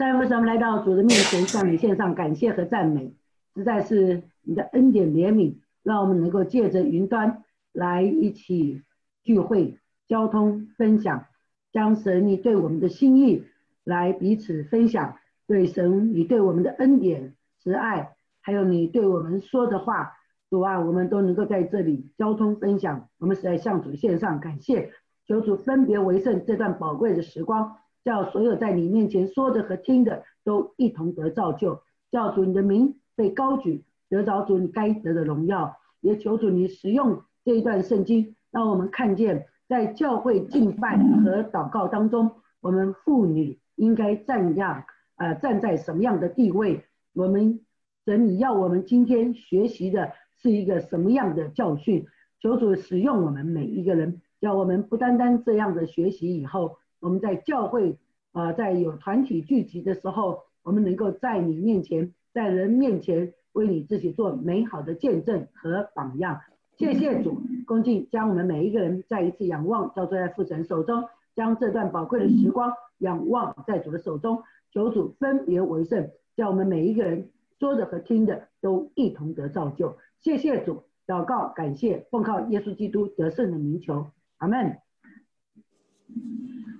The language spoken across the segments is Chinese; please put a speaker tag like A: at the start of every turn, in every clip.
A: 在为什么来到主的面前向你献上感谢和赞美？实在是你的恩典怜悯，让我们能够借着云端来一起聚会、交通、分享，将神你对我们的心意来彼此分享，对神你对我们的恩典、慈爱，还有你对我们说的话，主啊，我们都能够在这里交通分享。我们是在向主献上感谢，求主分别为圣这段宝贵的时光。叫所有在你面前说的和听的都一同得造就，叫主你的名被高举，得着主你该得的荣耀。也求主你使用这一段圣经，让我们看见在教会敬拜和祷告当中，我们妇女应该站样，呃，站在什么样的地位？我们神你要我们今天学习的是一个什么样的教训？求主使用我们每一个人，叫我们不单单这样的学习以后。我们在教会啊，在有团体聚集的时候，我们能够在你面前，在人面前为你自己做美好的见证和榜样。谢谢主，恭敬将我们每一个人再一次仰望，交托在父神手中，将这段宝贵的时光仰望在主的手中，求主分别为圣，叫我们每一个人说的和听的都一同得造就。谢谢主，祷告感谢，奉靠耶稣基督得胜的名求，阿门。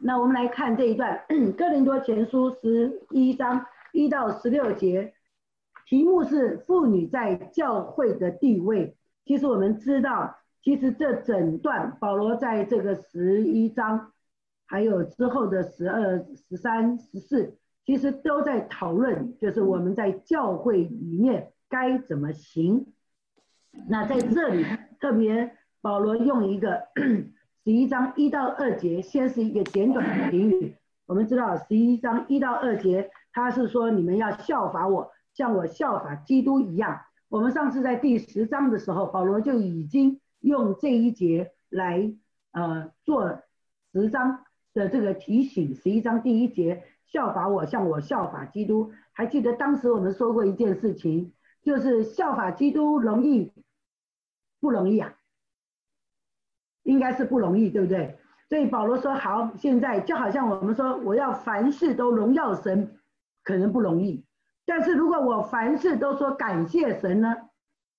A: 那我们来看这一段《哥林多前书》十一章一到十六节，题目是“妇女在教会的地位”。其实我们知道，其实这整段保罗在这个十一章，还有之后的十二、十三、十四，其实都在讨论，就是我们在教会里面该怎么行。那在这里特别，保罗用一个。十一章一到二节，先是一个简短的评语。我们知道十一章一到二节，他是说你们要效法我，像我效法基督一样。我们上次在第十章的时候，保罗就已经用这一节来呃做十章的这个提醒。十一章第一节，效法我，像我效法基督。还记得当时我们说过一件事情，就是效法基督容易不容易啊？应该是不容易，对不对？所以保罗说：“好，现在就好像我们说，我要凡事都荣耀神，可能不容易。但是如果我凡事都说感谢神呢？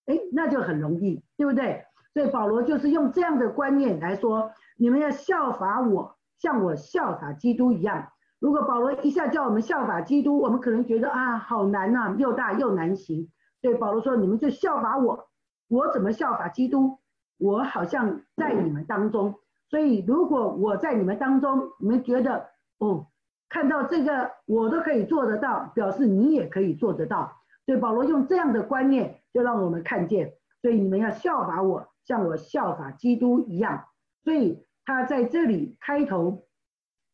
A: 哎，那就很容易，对不对？所以保罗就是用这样的观念来说：你们要效法我，像我效法基督一样。如果保罗一下叫我们效法基督，我们可能觉得啊，好难呐，又大又难行。所以保罗说：你们就效法我，我怎么效法基督？”我好像在你们当中，所以如果我在你们当中，你们觉得哦，看到这个我都可以做得到，表示你也可以做得到。所以保罗用这样的观念，就让我们看见，所以你们要效法我，像我效法基督一样。所以他在这里开头，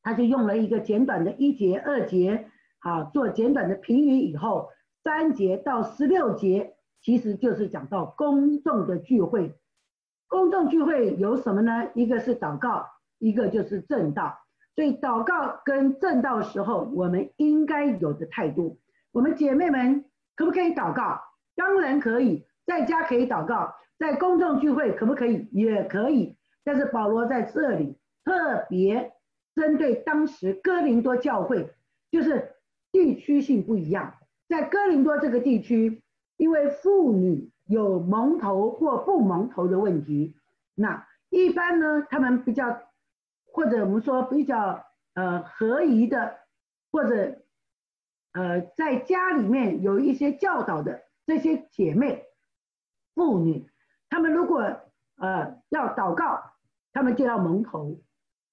A: 他就用了一个简短的一节、二节，啊，做简短的评语以后，三节到十六节，其实就是讲到公众的聚会。公众聚会有什么呢？一个是祷告，一个就是正道。所以祷告跟正道时候，我们应该有的态度。我们姐妹们可不可以祷告？当然可以，在家可以祷告，在公众聚会可不可以？也可以。但是保罗在这里特别针对当时哥林多教会，就是地区性不一样。在哥林多这个地区，因为妇女。有蒙头或不蒙头的问题，那一般呢，他们比较或者我们说比较呃合宜的，或者呃在家里面有一些教导的这些姐妹妇女，她们如果呃要祷告，她们就要蒙头，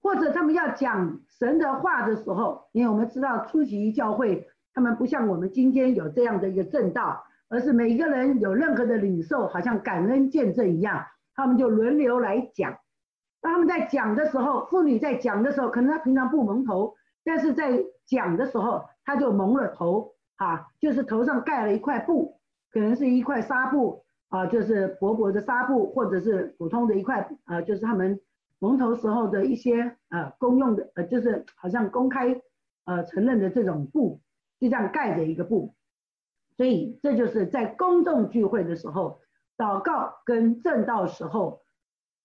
A: 或者他们要讲神的话的时候，因为我们知道初级教会，他们不像我们今天有这样的一个正道。而是每一个人有任何的领受，好像感恩见证一样，他们就轮流来讲。当他们在讲的时候，妇女在讲的时候，可能她平常不蒙头，但是在讲的时候，她就蒙了头，啊，就是头上盖了一块布，可能是一块纱布，啊，就是薄薄的纱布，或者是普通的一块，啊，就是他们蒙头时候的一些呃公用的，呃，就是好像公开呃承认的这种布，就这样盖着一个布。所以这就是在公众聚会的时候，祷告跟正道时候，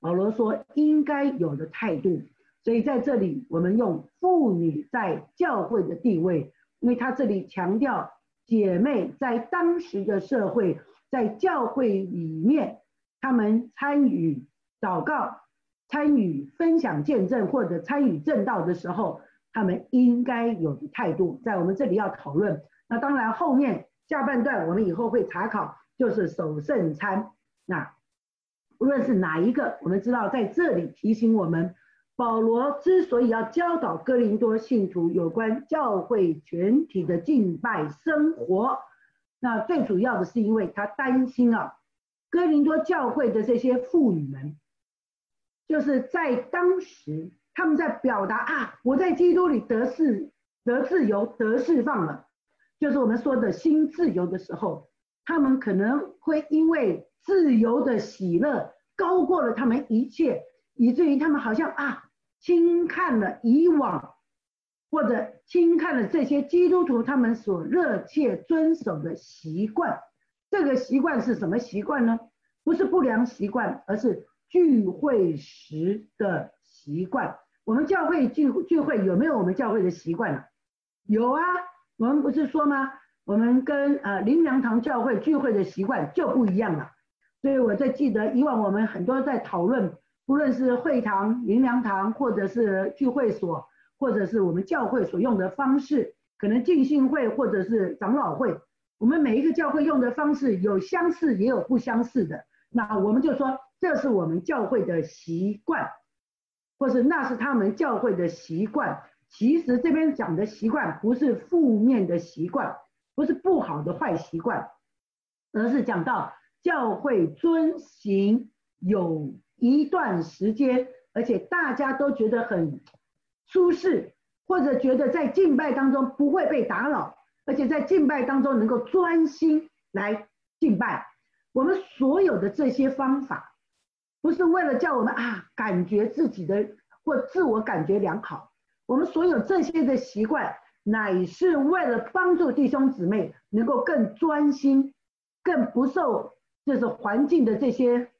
A: 保罗说应该有的态度。所以在这里，我们用妇女在教会的地位，因为他这里强调姐妹在当时的社会，在教会里面，他们参与祷告、参与分享见证或者参与正道的时候，他们应该有的态度，在我们这里要讨论。那当然后面下半段我们以后会查考，就是守圣餐。那无论是哪一个，我们知道在这里提醒我们。保罗之所以要教导哥林多信徒有关教会全体的敬拜生活，那最主要的是因为他担心啊，哥林多教会的这些妇女们，就是在当时他们在表达啊，我在基督里得释、得自由、得释放了，就是我们说的新自由的时候，他们可能会因为自由的喜乐高过了他们一切，以至于他们好像啊。轻看了以往，或者轻看了这些基督徒他们所热切遵守的习惯。这个习惯是什么习惯呢？不是不良习惯，而是聚会时的习惯。我们教会聚聚会有没有我们教会的习惯呢？有啊，我们不是说吗？我们跟呃林良堂教会聚会的习惯就不一样了。所以我在记得以往我们很多在讨论。不论是会堂、灵粮堂，或者是聚会所，或者是我们教会所用的方式，可能浸信会或者是长老会，我们每一个教会用的方式有相似也有不相似的。那我们就说这是我们教会的习惯，或是那是他们教会的习惯。其实这边讲的习惯不是负面的习惯，不是不好的坏习惯，而是讲到教会遵行有。一段时间，而且大家都觉得很舒适，或者觉得在敬拜当中不会被打扰，而且在敬拜当中能够专心来敬拜。我们所有的这些方法，不是为了叫我们啊感觉自己的或自我感觉良好，我们所有这些的习惯，乃是为了帮助弟兄姊妹能够更专心，更不受就是环境的这些。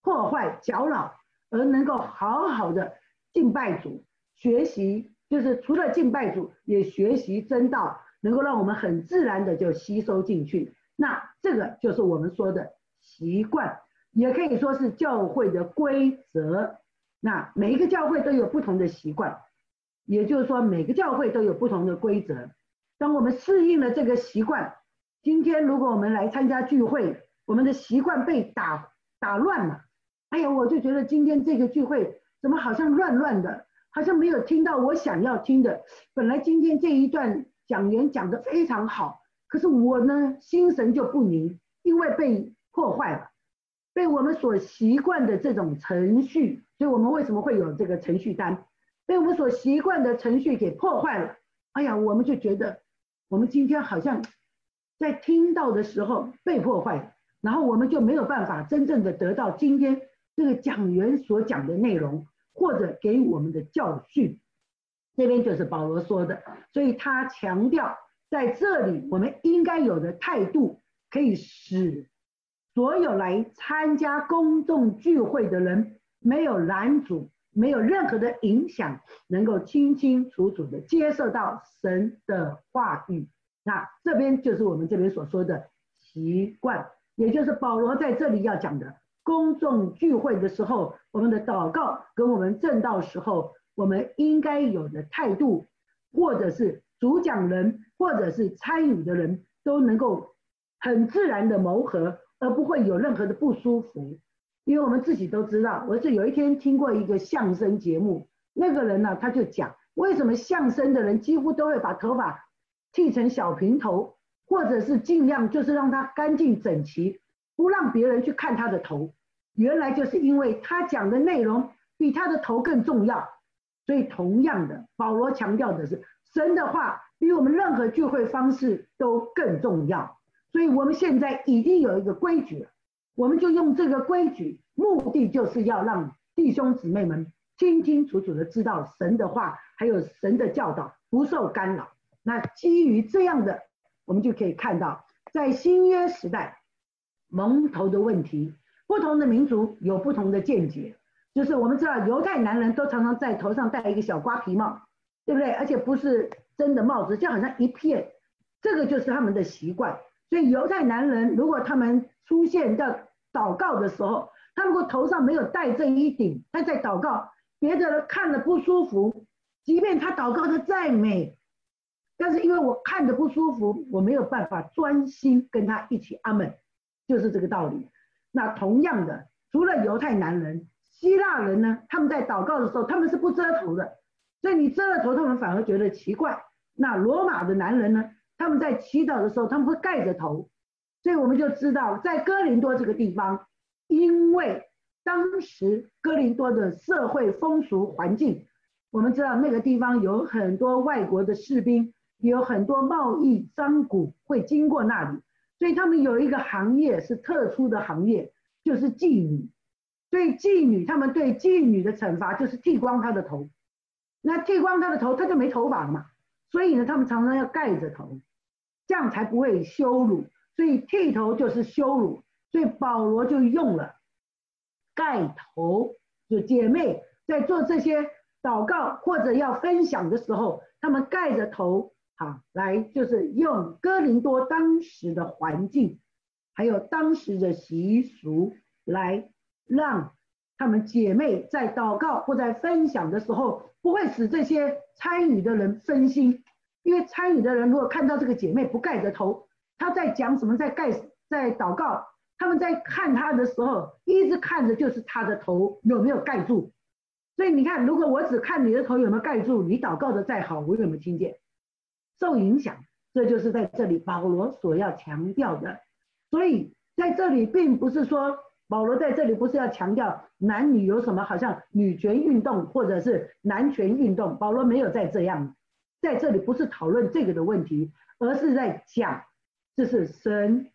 A: 破坏搅扰，而能够好好的敬拜主，学习就是除了敬拜主，也学习真道，能够让我们很自然的就吸收进去。那这个就是我们说的习惯，也可以说是教会的规则。那每一个教会都有不同的习惯，也就是说每个教会都有不同的规则。当我们适应了这个习惯，今天如果我们来参加聚会，我们的习惯被打打乱了。哎呀，我就觉得今天这个聚会怎么好像乱乱的，好像没有听到我想要听的。本来今天这一段讲员讲的非常好，可是我呢心神就不宁，因为被破坏了，被我们所习惯的这种程序，所以我们为什么会有这个程序单？被我们所习惯的程序给破坏了。哎呀，我们就觉得我们今天好像在听到的时候被破坏，然后我们就没有办法真正的得到今天。这个讲员所讲的内容，或者给我们的教训，这边就是保罗说的，所以他强调在这里我们应该有的态度，可以使所有来参加公众聚会的人没有拦阻，没有任何的影响，能够清清楚楚的接受到神的话语。那这边就是我们这边所说的习惯，也就是保罗在这里要讲的。公众聚会的时候，我们的祷告跟我们正道时候，我们应该有的态度，或者是主讲人，或者是参与的人，都能够很自然的谋合，而不会有任何的不舒服。因为我们自己都知道，我是有一天听过一个相声节目，那个人呢，他就讲为什么相声的人几乎都会把头发剃成小平头，或者是尽量就是让它干净整齐。不让别人去看他的头，原来就是因为他讲的内容比他的头更重要。所以同样的，保罗强调的是神的话比我们任何聚会方式都更重要。所以我们现在已经有一个规矩了，我们就用这个规矩，目的就是要让弟兄姊妹们清清楚楚的知道神的话，还有神的教导不受干扰。那基于这样的，我们就可以看到，在新约时代。蒙头的问题，不同的民族有不同的见解。就是我们知道，犹太男人都常常在头上戴一个小瓜皮帽，对不对？而且不是真的帽子，就好像一片，这个就是他们的习惯。所以犹太男人如果他们出现在祷告的时候，他如果头上没有戴这一顶，他在祷告，别的人看了不舒服，即便他祷告的再美，但是因为我看着不舒服，我没有办法专心跟他一起阿门，就是这个道理。那同样的，除了犹太男人，希腊人呢，他们在祷告的时候，他们是不遮头的，所以你遮了头，他们反而觉得奇怪。那罗马的男人呢？他们在祈祷的时候，他们会盖着头，所以我们就知道，在哥林多这个地方，因为当时哥林多的社会风俗环境，我们知道那个地方有很多外国的士兵，有很多贸易商贾会经过那里，所以他们有一个行业是特殊的行业，就是妓女。所以妓女，他们对妓女的惩罚就是剃光她的头，那剃光她的头，她就没头发了嘛，所以呢，他们常常要盖着头。这样才不会羞辱，所以剃头就是羞辱，所以保罗就用了盖头。就姐妹在做这些祷告或者要分享的时候，他们盖着头，好来就是用哥林多当时的环境，还有当时的习俗来让他们姐妹在祷告或在分享的时候，不会使这些参与的人分心。因为参与的人如果看到这个姐妹不盖着头，他在讲什么，在盖，在祷告，他们在看他的时候，一直看着就是他的头有没有盖住。所以你看，如果我只看你的头有没有盖住，你祷告的再好，我有没有听见？受影响，这就是在这里保罗所要强调的。所以在这里并不是说保罗在这里不是要强调男女有什么好像女权运动或者是男权运动，保罗没有在这样。在这里不是讨论这个的问题，而是在讲，这是神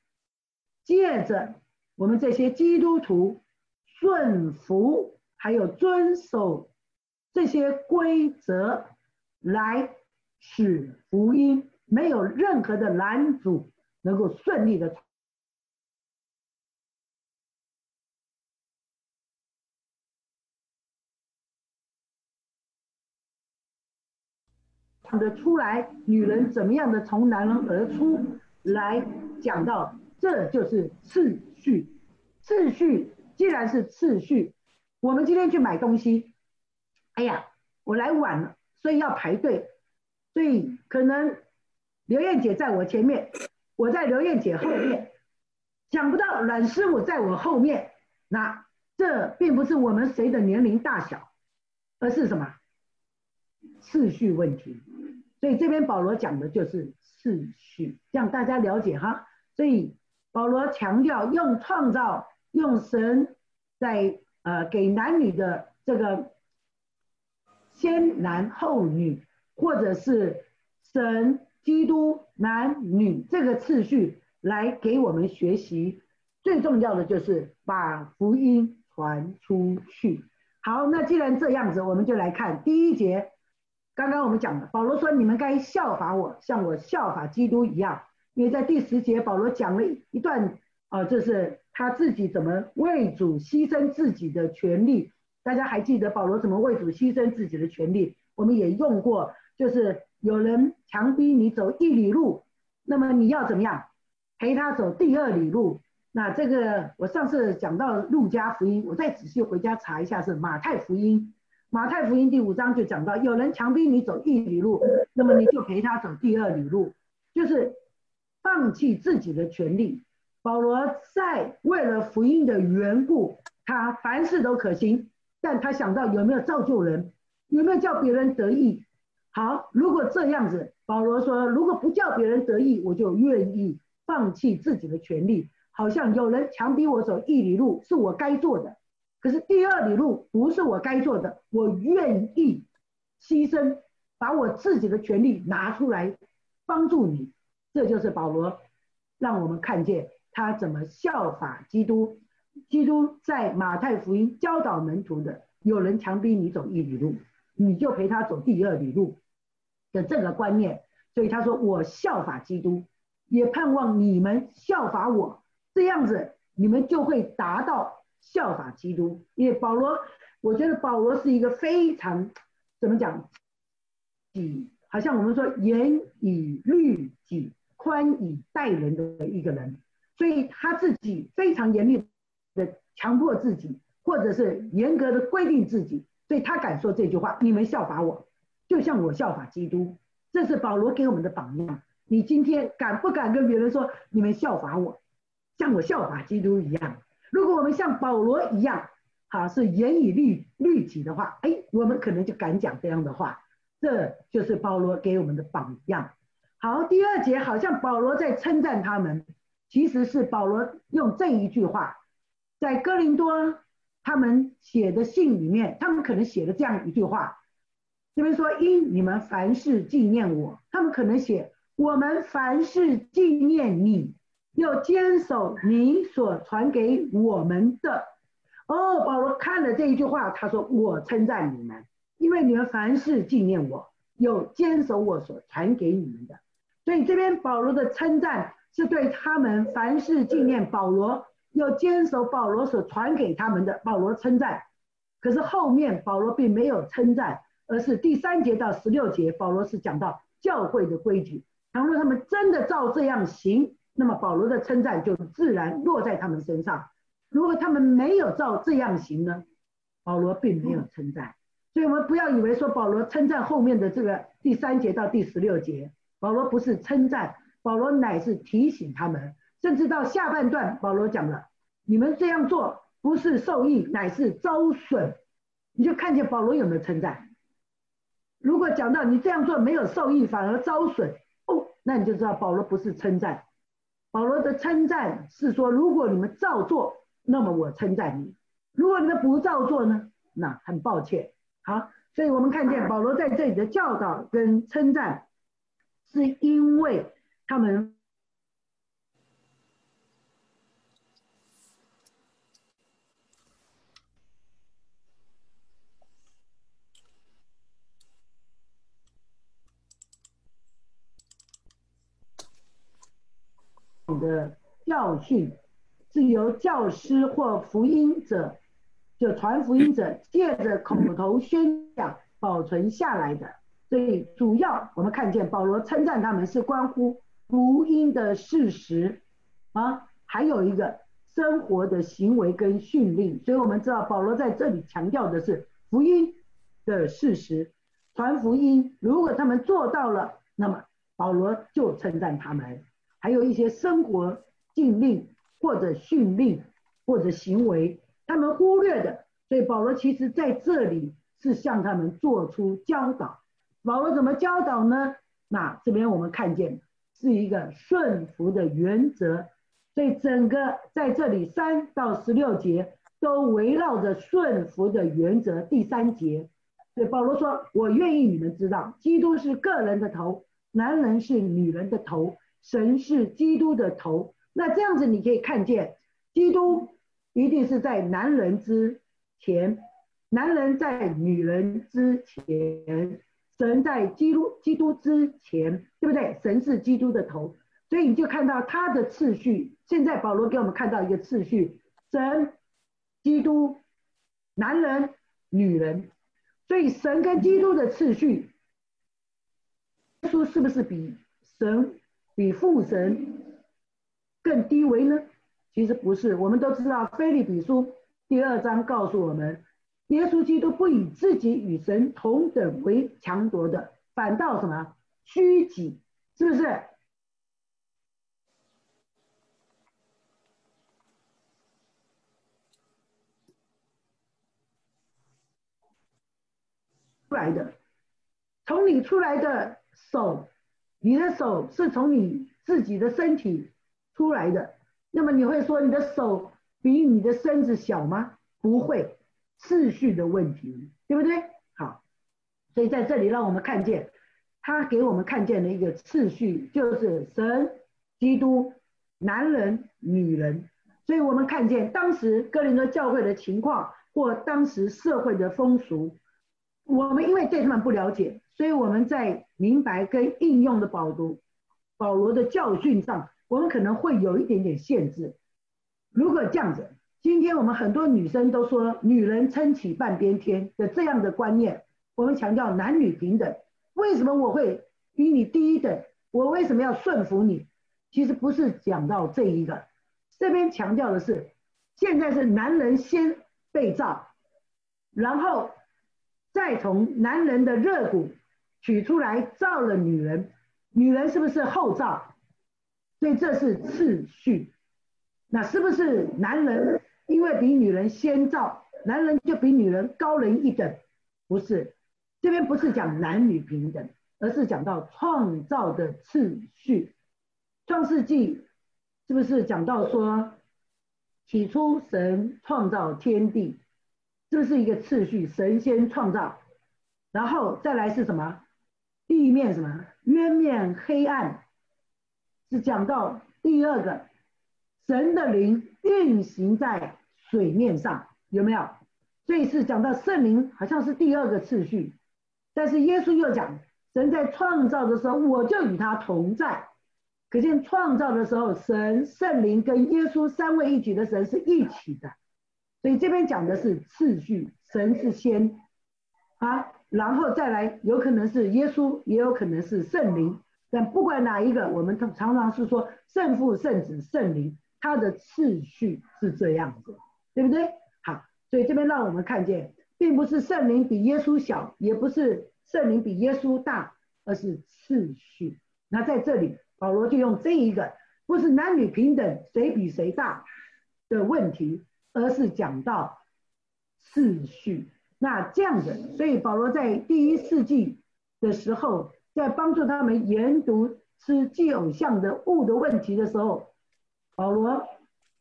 A: 借着我们这些基督徒顺服，还有遵守这些规则，来使福音没有任何的拦阻，能够顺利的。看得出来，女人怎么样的从男人而出来讲到，这就是次序。次序既然是次序，我们今天去买东西，哎呀，我来晚了，所以要排队，所以可能刘艳姐在我前面，我在刘艳姐后面，想不到阮师傅在我后面，那这并不是我们谁的年龄大小，而是什么？次序问题，所以这边保罗讲的就是次序，让大家了解哈。所以保罗强调用创造，用神在呃给男女的这个先男后女，或者是神基督男女这个次序来给我们学习。最重要的就是把福音传出去。好，那既然这样子，我们就来看第一节。刚刚我们讲的，保罗说你们该效法我，像我效法基督一样。因为在第十节，保罗讲了一段啊，就是他自己怎么为主牺牲自己的权利。大家还记得保罗怎么为主牺牲自己的权利？我们也用过，就是有人强逼你走一里路，那么你要怎么样陪他走第二里路？那这个我上次讲到路加福音，我再仔细回家查一下是马太福音。马太福音第五章就讲到，有人强逼你走一里路，那么你就陪他走第二里路，就是放弃自己的权利。保罗在为了福音的缘故，他凡事都可行，但他想到有没有造就人，有没有叫别人得意。好，如果这样子，保罗说，如果不叫别人得意，我就愿意放弃自己的权利。好像有人强逼我走一里路，是我该做的。可是第二里路不是我该做的，我愿意牺牲，把我自己的权利拿出来帮助你。这就是保罗让我们看见他怎么效法基督。基督在马太福音教导门徒的：有人强逼你走一里路，你就陪他走第二里路的这个观念。所以他说：“我效法基督，也盼望你们效法我，这样子你们就会达到。”效法基督，因为保罗，我觉得保罗是一个非常怎么讲，己好像我们说严以律己、宽以待人的一个人，所以他自己非常严厉的强迫自己，或者是严格的规定自己，所以他敢说这句话：你们效法我，就像我效法基督。这是保罗给我们的榜样。你今天敢不敢跟别人说你们效法我，像我效法基督一样？如果我们像保罗一样，好是严以律律己的话，哎，我们可能就敢讲这样的话。这就是保罗给我们的榜样。好，第二节好像保罗在称赞他们，其实是保罗用这一句话，在哥林多他们写的信里面，他们可能写了这样一句话，这边说因你们凡事纪念我，他们可能写我们凡事纪念你，要坚守你所传给我们的。哦，保罗看了这一句话，他说我称赞你们。因为你们凡事纪念我，有坚守我所传给你们的，所以这边保罗的称赞是对他们凡事纪念保罗，有坚守保罗所传给他们的保罗称赞。可是后面保罗并没有称赞，而是第三节到十六节，保罗是讲到教会的规矩。倘若他们真的照这样行，那么保罗的称赞就自然落在他们身上。如果他们没有照这样行呢，保罗并没有称赞。所以我们不要以为说保罗称赞后面的这个第三节到第十六节，保罗不是称赞，保罗乃是提醒他们，甚至到下半段，保罗讲了，你们这样做不是受益，乃是遭损，你就看见保罗有没有称赞。如果讲到你这样做没有受益，反而遭损，哦，那你就知道保罗不是称赞，保罗的称赞是说，如果你们照做，那么我称赞你；如果你们不照做呢，那很抱歉。好，所以我们看见保罗在这里的教导跟称赞，是因为他们的教训是由教师或福音者。就传福音者借着口头宣讲保存下来的，所以主要我们看见保罗称赞他们是关乎福音的事实。啊，还有一个生活的行为跟训令，所以我们知道保罗在这里强调的是福音的事实，传福音，如果他们做到了，那么保罗就称赞他们，还有一些生活禁令或者训令或者行为。他们忽略的，所以保罗其实在这里是向他们做出教导。保罗怎么教导呢？那这边我们看见是一个顺服的原则，所以整个在这里三到十六节都围绕着顺服的原则。第三节，所以保罗说：“我愿意你们知道，基督是个人的头，男人是女人的头，神是基督的头。那这样子你可以看见基督。”一定是在男人之前，男人在女人之前，神在基督基督之前，对不对？神是基督的头，所以你就看到他的次序。现在保罗给我们看到一个次序：神、基督、男人、女人。所以神跟基督的次序，耶稣是不是比神、比父神更低微呢？其实不是，我们都知道《菲利比书》第二章告诉我们，耶稣基督不以自己与神同等为强夺的，反倒什么虚己，是不是？出来的，从你出来的手，你的手是从你自己的身体出来的。那么你会说你的手比你的身子小吗？不会，次序的问题，对不对？好，所以在这里让我们看见，他给我们看见的一个次序，就是神、基督、男人、女人。所以我们看见当时哥林多教会的情况，或当时社会的风俗，我们因为对他们不了解，所以我们在明白跟应用的保读保罗的教训上。我们可能会有一点点限制。如果这样子，今天我们很多女生都说“女人撑起半边天”的这样的观念，我们强调男女平等，为什么我会比你低一等？我为什么要顺服你？其实不是讲到这一个，这边强调的是，现在是男人先被造，然后再从男人的肋骨取出来造了女人，女人是不是后造？所以这是次序。那是不是男人因为比女人先造，男人就比女人高人一等？不是，这边不是讲男女平等，而是讲到创造的次序。创世纪是不是讲到说，起初神创造天地，这是一个次序，神先创造，然后再来是什么？地面什么？渊面黑暗，是讲到第二个，神的灵运行在水面上，有没有？这一次讲到圣灵，好像是第二个次序，但是耶稣又讲，神在创造的时候，我就与他同在。可见创造的时候，神、圣灵跟耶稣三位一体的神是一起的，所以这边讲的是次序，神是先啊，然后再来，有可能是耶稣，也有可能是圣灵，但不管哪一个，我们常常常是说圣父、圣子、圣灵，它的次序是这样子，对不对？好，所以这边让我们看见，并不是圣灵比耶稣小，也不是圣灵比耶稣大，而是次序。那在这里。保罗就用这一个，不是男女平等谁比谁大的问题，而是讲到次序。那这样子，所以保罗在第一世纪的时候，在帮助他们研读吃祭偶像的物的问题的时候，保罗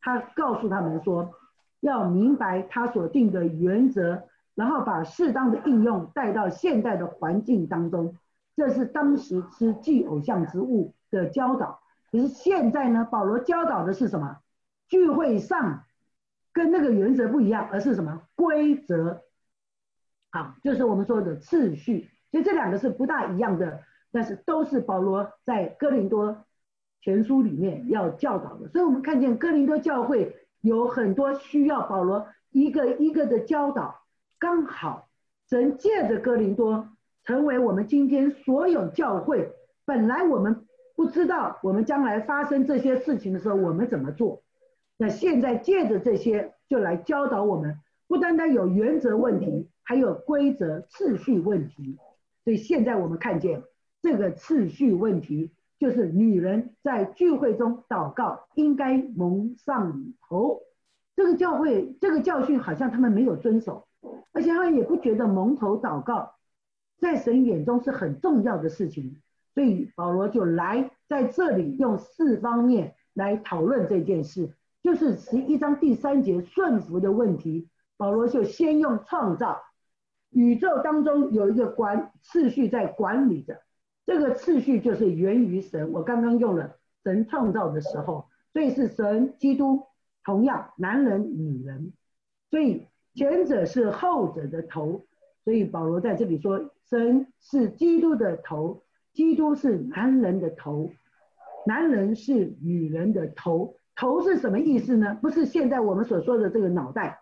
A: 他告诉他们说，要明白他所定的原则，然后把适当的应用带到现代的环境当中。这是当时吃祭偶像之物。的教导，可是现在呢？保罗教导的是什么？聚会上跟那个原则不一样，而是什么规则？好，就是我们说的次序。所以这两个是不大一样的，但是都是保罗在哥林多前书里面要教导的。所以我们看见哥林多教会有很多需要保罗一个一个的教导，刚好神借着哥林多成为我们今天所有教会本来我们。不知道我们将来发生这些事情的时候，我们怎么做？那现在借着这些，就来教导我们，不单单有原则问题，还有规则次序问题。所以现在我们看见这个次序问题，就是女人在聚会中祷告应该蒙上头。这个教会这个教训好像他们没有遵守，而且他们也不觉得蒙头祷告在神眼中是很重要的事情。所以保罗就来在这里用四方面来讨论这件事，就是十一章第三节顺服的问题。保罗就先用创造，宇宙当中有一个管次序在管理着，这个次序就是源于神。我刚刚用了神创造的时候，所以是神基督，同样男人女人，所以前者是后者的头。所以保罗在这里说，神是基督的头。基督是男人的头，男人是女人的头。头是什么意思呢？不是现在我们所说的这个脑袋，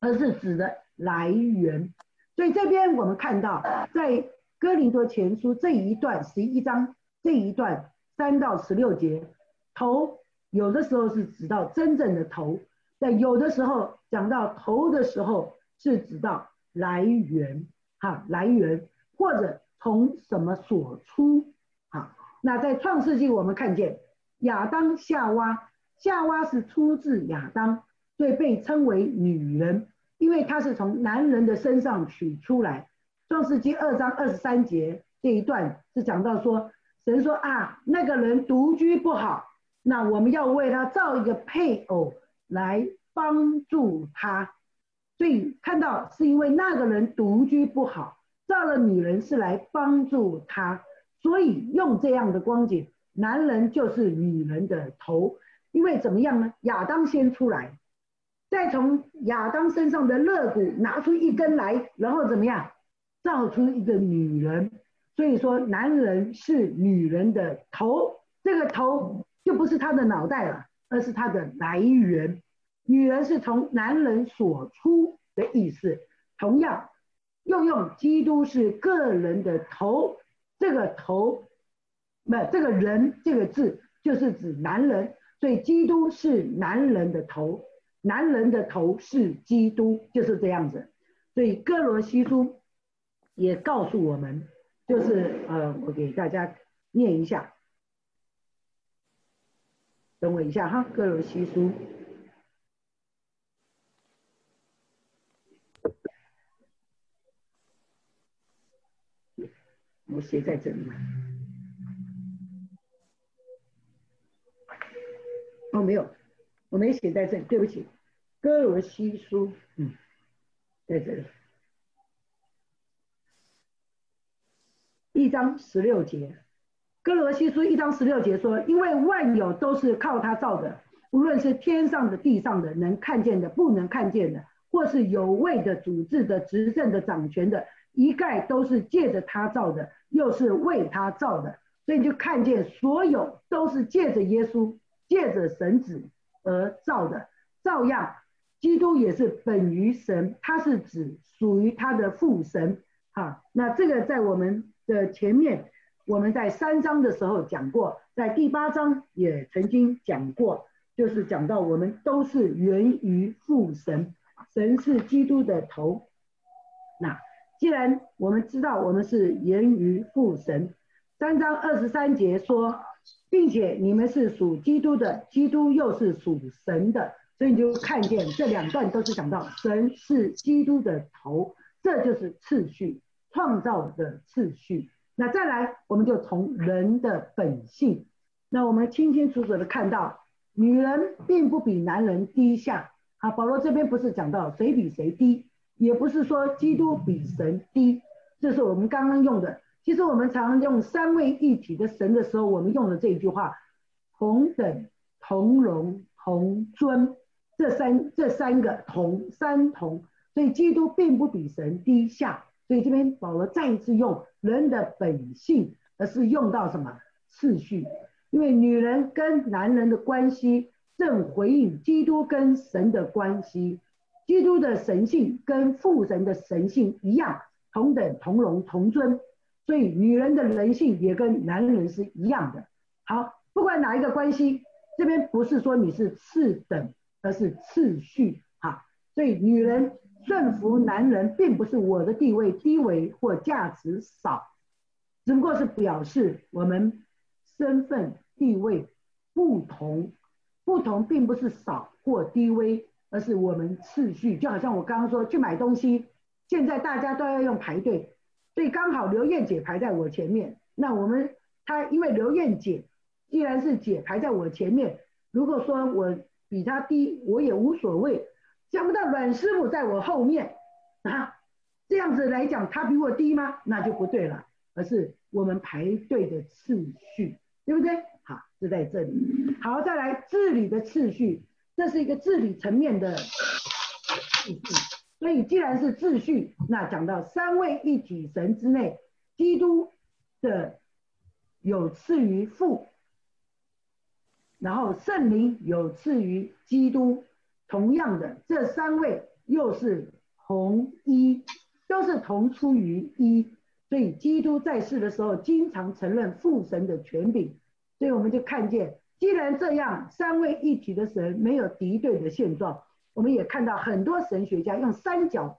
A: 而是指的来源。所以这边我们看到，在哥林多前书这一段十一章这一段三到十六节，头有的时候是指到真正的头，但有的时候讲到头的时候是指到来源，哈，来源或者。从什么所出？哈，那在创世纪我们看见亚当夏娃，夏娃是出自亚当，所以被称为女人，因为她是从男人的身上取出来。创世纪二章二十三节这一段是讲到说，神说啊，那个人独居不好，那我们要为他造一个配偶来帮助他。所以看到是因为那个人独居不好。造了女人是来帮助他，所以用这样的光景，男人就是女人的头，因为怎么样呢？亚当先出来，再从亚当身上的肋骨拿出一根来，然后怎么样，造出一个女人。所以说，男人是女人的头，这个头就不是他的脑袋了，而是他的来源。女人是从男人所出的意思，同样。又用基督是个人的头，这个头，不，这个人这个字就是指男人，所以基督是男人的头，男人的头是基督，就是这样子。所以哥罗西书也告诉我们，就是呃，我给大家念一下，等我一下哈，哥罗西书。我写在这里吗？哦，没有，我没写在这里，对不起。哥罗西书，嗯，在这里，一章十六节。哥罗西书一章十六节说：“因为万有都是靠他造的，无论是天上的、地上的，能看见的、不能看见的，或是有位的、主治的、执政的、掌权的。”一概都是借着他造的，又是为他造的，所以你就看见所有都是借着耶稣、借着神子而造的。照样，基督也是本于神，他是指属于他的父神。哈，那这个在我们的前面，我们在三章的时候讲过，在第八章也曾经讲过，就是讲到我们都是源于父神，神是基督的头。那。既然我们知道我们是源于父神，三章二十三节说，并且你们是属基督的，基督又是属神的，所以你就看见这两段都是讲到神是基督的头，这就是次序，创造的次序。那再来，我们就从人的本性，那我们清清楚楚的看到，女人并不比男人低下。啊，保罗这边不是讲到谁比谁低。也不是说基督比神低，这是我们刚刚用的。其实我们常用三位一体的神的时候，我们用的这一句话：同等、同荣、同尊，这三这三个同三同。所以基督并不比神低下。所以这边保罗再一次用人的本性，而是用到什么次序？因为女人跟男人的关系正回应基督跟神的关系。基督的神性跟父神的神性一样，同等、同荣、同尊，所以女人的人性也跟男人是一样的。好，不管哪一个关系，这边不是说你是次等，而是次序。哈，所以女人顺服男人，并不是我的地位低微或价值少，只不过是表示我们身份地位不同，不同并不是少或低微。而是我们次序，就好像我刚刚说去买东西，现在大家都要用排队，所以刚好刘燕姐排在我前面。那我们她因为刘燕姐既然是姐排在我前面，如果说我比他低，我也无所谓。想不到阮师傅在我后面啊，这样子来讲，他比我低吗？那就不对了，而是我们排队的次序，对不对？好，就在这里。好，再来治理的次序。这是一个治理层面的秩序，所以既然是秩序，那讲到三位一体神之内，基督的有次于父，然后圣灵有次于基督，同样的，这三位又是同一，都是同出于一，所以基督在世的时候经常承认父神的权柄，所以我们就看见。既然这样，三位一体的神没有敌对的现状，我们也看到很多神学家用三角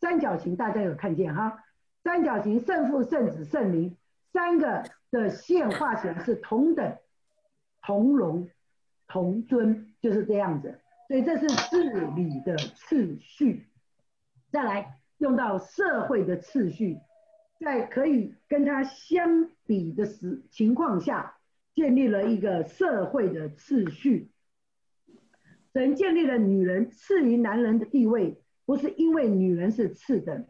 A: 三角形，大家有看见哈？三角形圣父、圣子、圣灵三个的线画起来是同等、同荣、同尊，就是这样子。所以这是治理的次序。再来用到社会的次序，在可以跟它相比的时情况下。建立了一个社会的次序，神建立了女人次于男人的地位，不是因为女人是次等，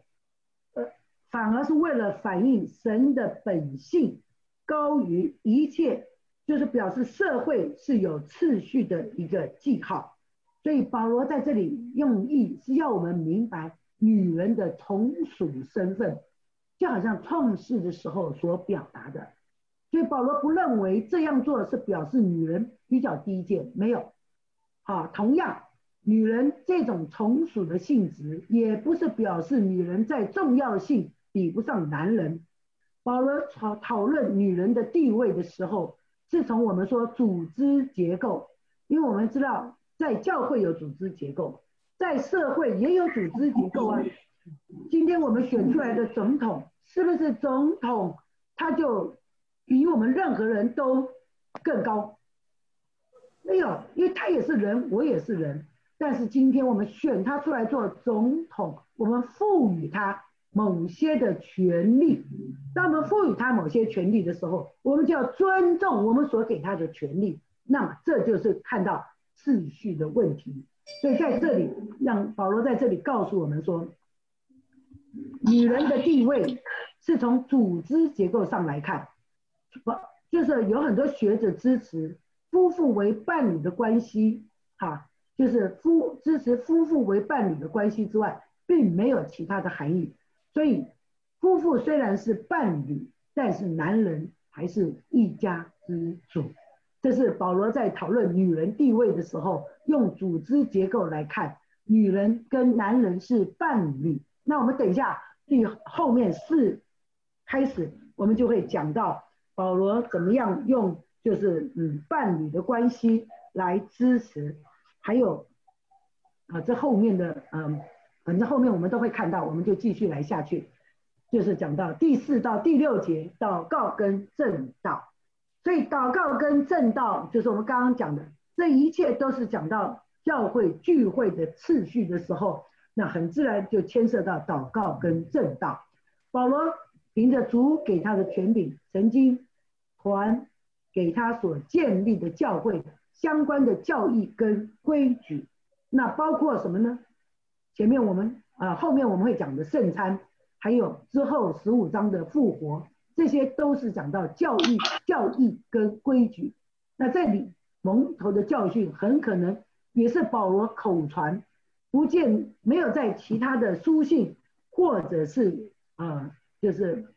A: 呃，反而是为了反映神的本性高于一切，就是表示社会是有次序的一个记号。所以保罗在这里用意是要我们明白女人的从属身份，就好像创世的时候所表达的。所以保罗不认为这样做是表示女人比较低贱，没有。好，同样女人这种从属的性质，也不是表示女人在重要性比不上男人。保罗讨讨论女人的地位的时候，是从我们说组织结构，因为我们知道在教会有组织结构，在社会也有组织结构啊。今天我们选出来的总统，是不是总统他就比我们任何人都更高？没有，因为他也是人，我也是人。但是今天我们选他出来做总统，我们赋予他。某些的权利，当我们赋予他某些权利的时候，我们就要尊重我们所给他的权利。那么这就是看到秩序的问题。所以在这里，让保罗在这里告诉我们说，女人的地位是从组织结构上来看，不就是有很多学者支持夫妇为伴侣的关系，哈，就是夫支持夫妇为伴侣的关系之外，并没有其他的含义。所以，夫妇虽然是伴侣，但是男人还是一家之主。这是保罗在讨论女人地位的时候，用组织结构来看，女人跟男人是伴侣。那我们等一下第后面四开始，我们就会讲到保罗怎么样用就是嗯伴侣的关系来支持，还有啊这后面的嗯。反正后面我们都会看到，我们就继续来下去，就是讲到第四到第六节，祷告跟正道。所以祷告跟正道，就是我们刚刚讲的，这一切都是讲到教会聚会的次序的时候，那很自然就牵涉到祷告跟正道。保罗凭着主给他的权柄，曾经传给他所建立的教会相关的教义跟规矩，那包括什么呢？前面我们啊，后面我们会讲的圣餐，还有之后十五章的复活，这些都是讲到教育、教义跟规矩。那这里蒙头的教训很可能也是保罗口传，不见没有在其他的书信或者是啊，就是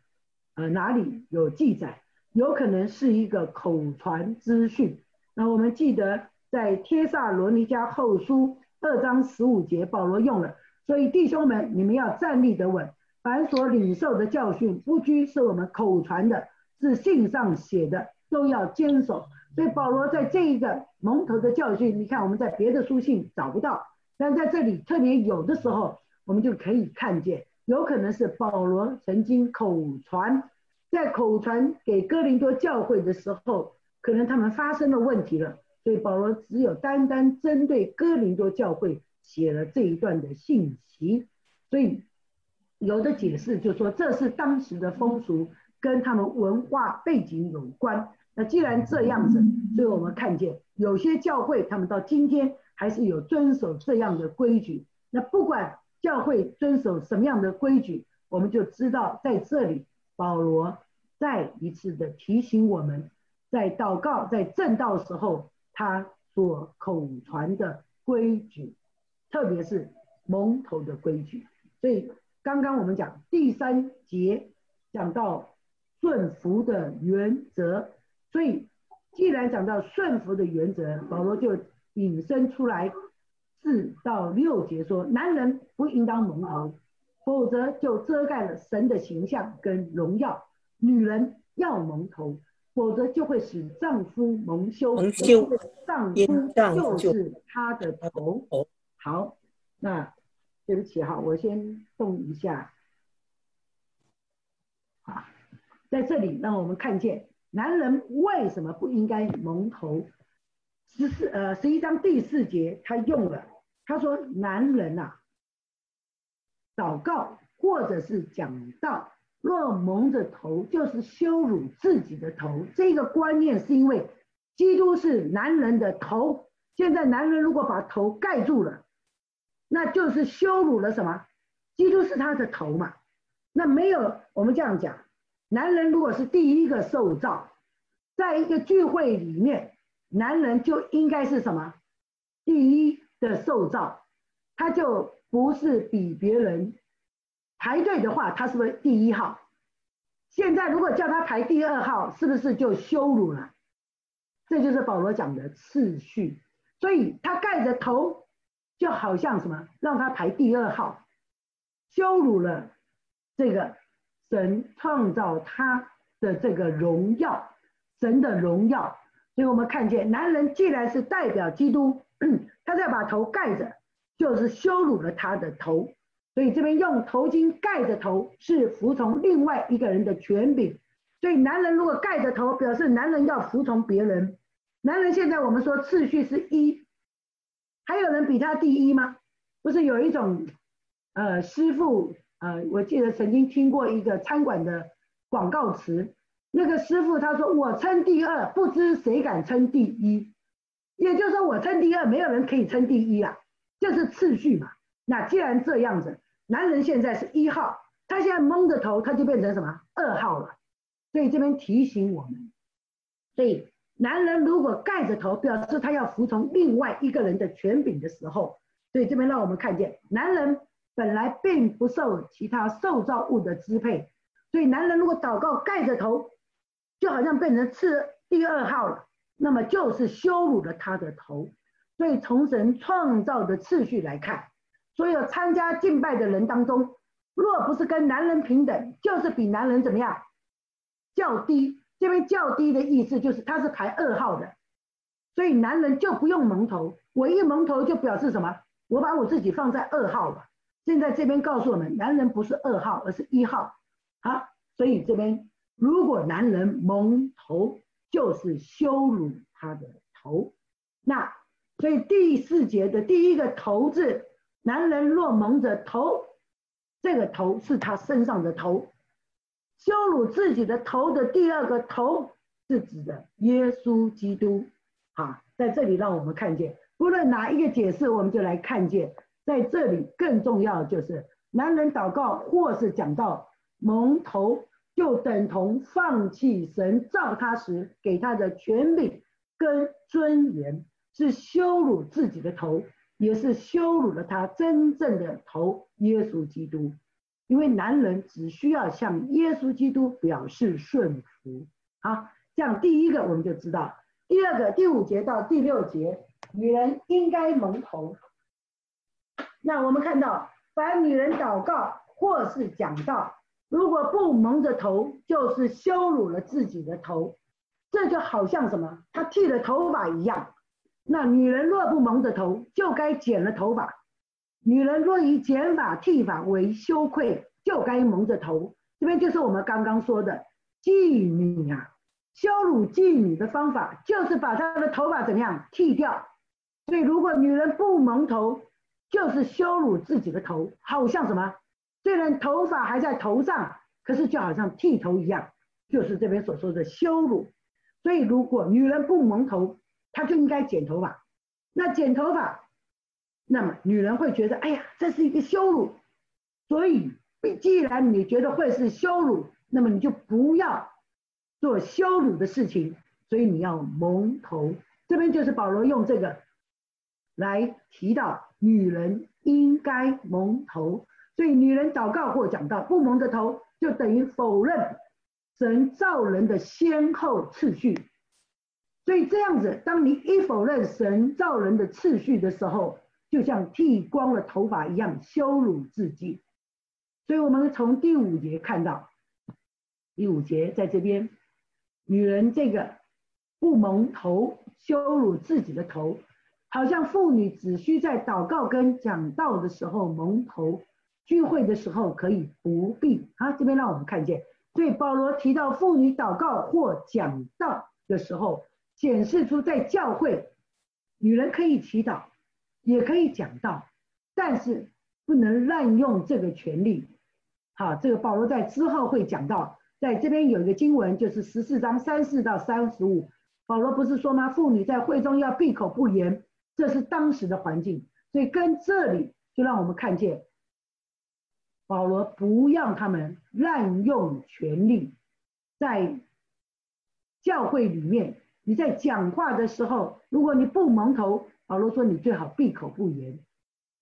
A: 呃哪里有记载，有可能是一个口传资讯。那我们记得在帖萨罗尼迦后书。二章十五节，保罗用了，所以弟兄们，你们要站立得稳。凡所领受的教训，不拘是我们口传的，是信上写的，都要坚守。所以保罗在这一个蒙头的教训，你看我们在别的书信找不到，但在这里特别有的时候，我们就可以看见，有可能是保罗曾经口传，在口传给哥林多教会的时候，可能他们发生了问题了。所以保罗只有单单针对哥林多教会写了这一段的信息，所以有的解释就说这是当时的风俗跟他们文化背景有关。那既然这样子，所以我们看见有些教会他们到今天还是有遵守这样的规矩。那不管教会遵守什么样的规矩，我们就知道在这里保罗再一次的提醒我们，在祷告在正道时候。他所口传的规矩，特别是蒙头的规矩。所以刚刚我们讲第三节讲到顺服的原则，所以既然讲到顺服的原则，保罗就引申出来四到六节说：男人不应当蒙头，否则就遮盖了神的形象跟荣耀；女人要蒙头。否则就会使丈夫蒙羞，
B: 蒙羞，
A: 丈夫就是他的头。好，那对不起哈，我先动一下。啊，在这里让我们看见男人为什么不应该蒙头。十四呃十一章第四节他用了，他说男人呐，祷告或者是讲道。若蒙着头，就是羞辱自己的头。这个观念是因为基督是男人的头，现在男人如果把头盖住了，那就是羞辱了什么？基督是他的头嘛？那没有，我们这样讲，男人如果是第一个受造，在一个聚会里面，男人就应该是什么？第一的受造，他就不是比别人。排队的话，他是不是第一号？现在如果叫他排第二号，是不是就羞辱了？这就是保罗讲的次序。所以他盖着头，就好像什么，让他排第二号，羞辱了这个神创造他的这个荣耀，神的荣耀。所以我们看见，男人既然是代表基督，他在把头盖着，就是羞辱了他的头。所以这边用头巾盖着头，是服从另外一个人的权柄。所以男人如果盖着头，表示男人要服从别人。男人现在我们说次序是一，还有人比他第一吗？不是有一种呃师傅呃，我记得曾经听过一个餐馆的广告词。那个师傅他说：“我称第二，不知谁敢称第一。”也就是说，我称第二，没有人可以称第一啊，就是次序嘛。那既然这样子，男人现在是一号，他现在蒙着头，他就变成什么二号了。所以这边提醒我们，所以男人如果盖着头，表示他要服从另外一个人的权柄的时候，所以这边让我们看见，男人本来并不受其他受造物的支配，所以男人如果祷告盖着头。就好像变成次第二号了，那么就是羞辱了他的头。所以从神创造的次序来看，所有参加敬拜的人当中，若不是跟男人平等，就是比男人怎么样较低。这边较低的意思就是他是排二号的，所以男人就不用蒙头。我一蒙头就表示什么？我把我自己放在二号了。现在这边告诉我们，男人不是二号，而是一号。好，所以这边。如果男人蒙头，就是羞辱他的头。那所以第四节的第一个头字，男人若蒙着头，这个头是他身上的头，羞辱自己的头的第二个头是指的耶稣基督。啊，在这里让我们看见，不论哪一个解释，我们就来看见，在这里更重要的就是男人祷告或是讲到蒙头。就等同放弃神造他时给他的权柄跟尊严，是羞辱自己的头，也是羞辱了他真正的头耶稣基督。因为男人只需要向耶稣基督表示顺服。好，这样第一个我们就知道，第二个第五节到第六节，女人应该蒙头。那我们看到，凡女人祷告或是讲道。如果不蒙着头，就是羞辱了自己的头，这就好像什么？他剃了头发一样。那女人若不蒙着头，就该剪了头发。女人若以剪发、剃发为羞愧，就该蒙着头。这边就是我们刚刚说的妓女啊，羞辱妓女的方法就是把她的头发怎么样剃掉。所以如果女人不蒙头，就是羞辱自己的头，好像什么？虽然头发还在头上，可是就好像剃头一样，就是这边所说的羞辱。所以如果女人不蒙头，她就应该剪头发。那剪头发，那么女人会觉得，哎呀，这是一个羞辱。所以，既然你觉得会是羞辱，那么你就不要做羞辱的事情。所以你要蒙头。这边就是保罗用这个来提到女人应该蒙头。所以，女人祷告或讲到不蒙着头，就等于否认神造人的先后次序。所以这样子，当你一否认神造人的次序的时候，就像剃光了头发一样羞辱自己。所以我们从第五节看到，第五节在这边，女人这个不蒙头，羞辱自己的头，好像妇女只需在祷告跟讲道的时候蒙头。聚会的时候可以不必啊，这边让我们看见，所以保罗提到妇女祷告或讲道的时候，显示出在教会，女人可以祈祷，也可以讲道，但是不能滥用这个权利。好，这个保罗在之后会讲到，在这边有一个经文，就是十四章三四到三十五，保罗不是说吗？妇女在会中要闭口不言，这是当时的环境，所以跟这里就让我们看见。保罗不让他们滥用权力，在教会里面，你在讲话的时候，如果你不蒙头，保罗说你最好闭口不言。